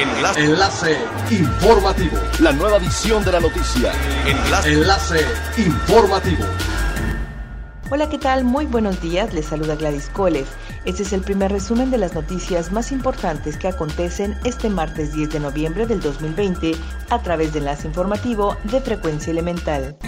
Enlace. Enlace informativo. La nueva edición de la noticia. Enlace. Enlace informativo. Hola, ¿qué tal? Muy buenos días. Les saluda Gladys Kolev. Este es el primer resumen de las noticias más importantes que acontecen este martes 10 de noviembre del 2020 a través de Enlace Informativo de Frecuencia Elemental.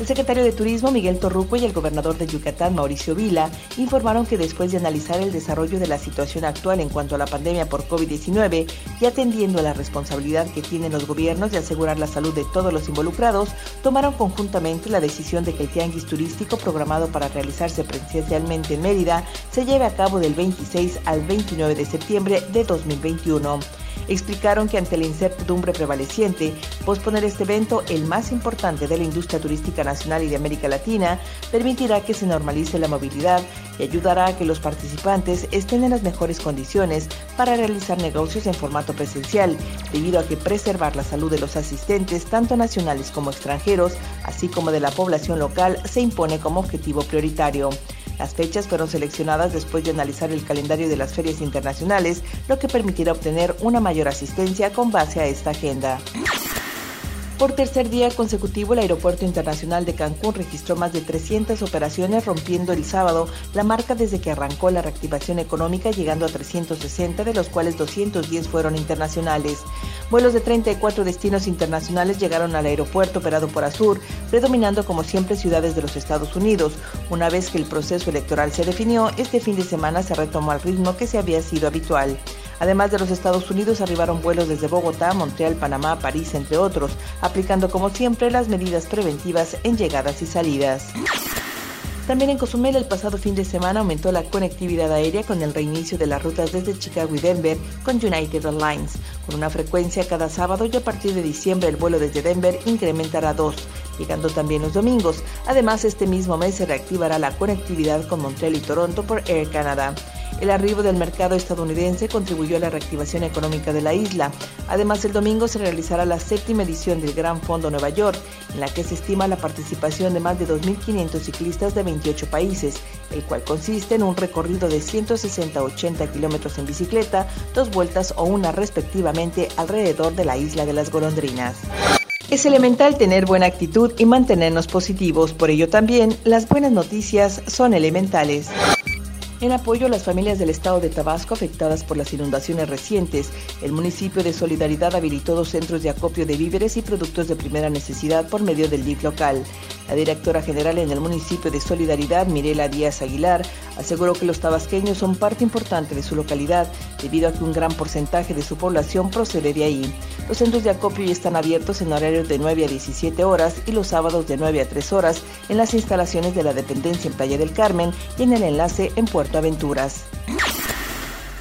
El secretario de Turismo Miguel Torruco y el gobernador de Yucatán Mauricio Vila informaron que después de analizar el desarrollo de la situación actual en cuanto a la pandemia por COVID-19 y atendiendo a la responsabilidad que tienen los gobiernos de asegurar la salud de todos los involucrados, tomaron conjuntamente la decisión de que el tianguis turístico programado para realizarse presencialmente en Mérida se lleve a cabo del 26 al 29 de septiembre de 2021 explicaron que ante la incertidumbre prevaleciente, posponer este evento, el más importante de la industria turística nacional y de América Latina, permitirá que se normalice la movilidad y ayudará a que los participantes estén en las mejores condiciones para realizar negocios en formato presencial, debido a que preservar la salud de los asistentes, tanto nacionales como extranjeros, así como de la población local, se impone como objetivo prioritario. Las fechas fueron seleccionadas después de analizar el calendario de las ferias internacionales, lo que permitirá obtener una mayor asistencia con base a esta agenda. Por tercer día consecutivo, el Aeropuerto Internacional de Cancún registró más de 300 operaciones, rompiendo el sábado la marca desde que arrancó la reactivación económica, llegando a 360, de los cuales 210 fueron internacionales. Vuelos de 34 destinos internacionales llegaron al aeropuerto operado por Azur, predominando como siempre ciudades de los Estados Unidos. Una vez que el proceso electoral se definió, este fin de semana se retomó al ritmo que se había sido habitual. Además de los Estados Unidos, arribaron vuelos desde Bogotá, Montreal, Panamá, París, entre otros, aplicando como siempre las medidas preventivas en llegadas y salidas. También en Cozumel el pasado fin de semana aumentó la conectividad aérea con el reinicio de las rutas desde Chicago y Denver con United Airlines, con una frecuencia cada sábado y a partir de diciembre el vuelo desde Denver incrementará a dos, llegando también los domingos. Además, este mismo mes se reactivará la conectividad con Montreal y Toronto por Air Canada. El arribo del mercado estadounidense contribuyó a la reactivación económica de la isla. Además, el domingo se realizará la séptima edición del Gran Fondo Nueva York, en la que se estima la participación de más de 2.500 ciclistas de 28 países, el cual consiste en un recorrido de 160-80 kilómetros en bicicleta, dos vueltas o una respectivamente alrededor de la isla de las golondrinas. Es elemental tener buena actitud y mantenernos positivos, por ello también las buenas noticias son elementales en apoyo a las familias del estado de Tabasco afectadas por las inundaciones recientes. El municipio de Solidaridad habilitó dos centros de acopio de víveres y productos de primera necesidad por medio del DIF local. La directora general en el municipio de Solidaridad, Mirela Díaz Aguilar, aseguró que los tabasqueños son parte importante de su localidad debido a que un gran porcentaje de su población procede de ahí. Los centros de acopio ya están abiertos en horarios de 9 a 17 horas y los sábados de 9 a 3 horas en las instalaciones de la dependencia en Playa del Carmen y en el enlace en Puerto Aventuras.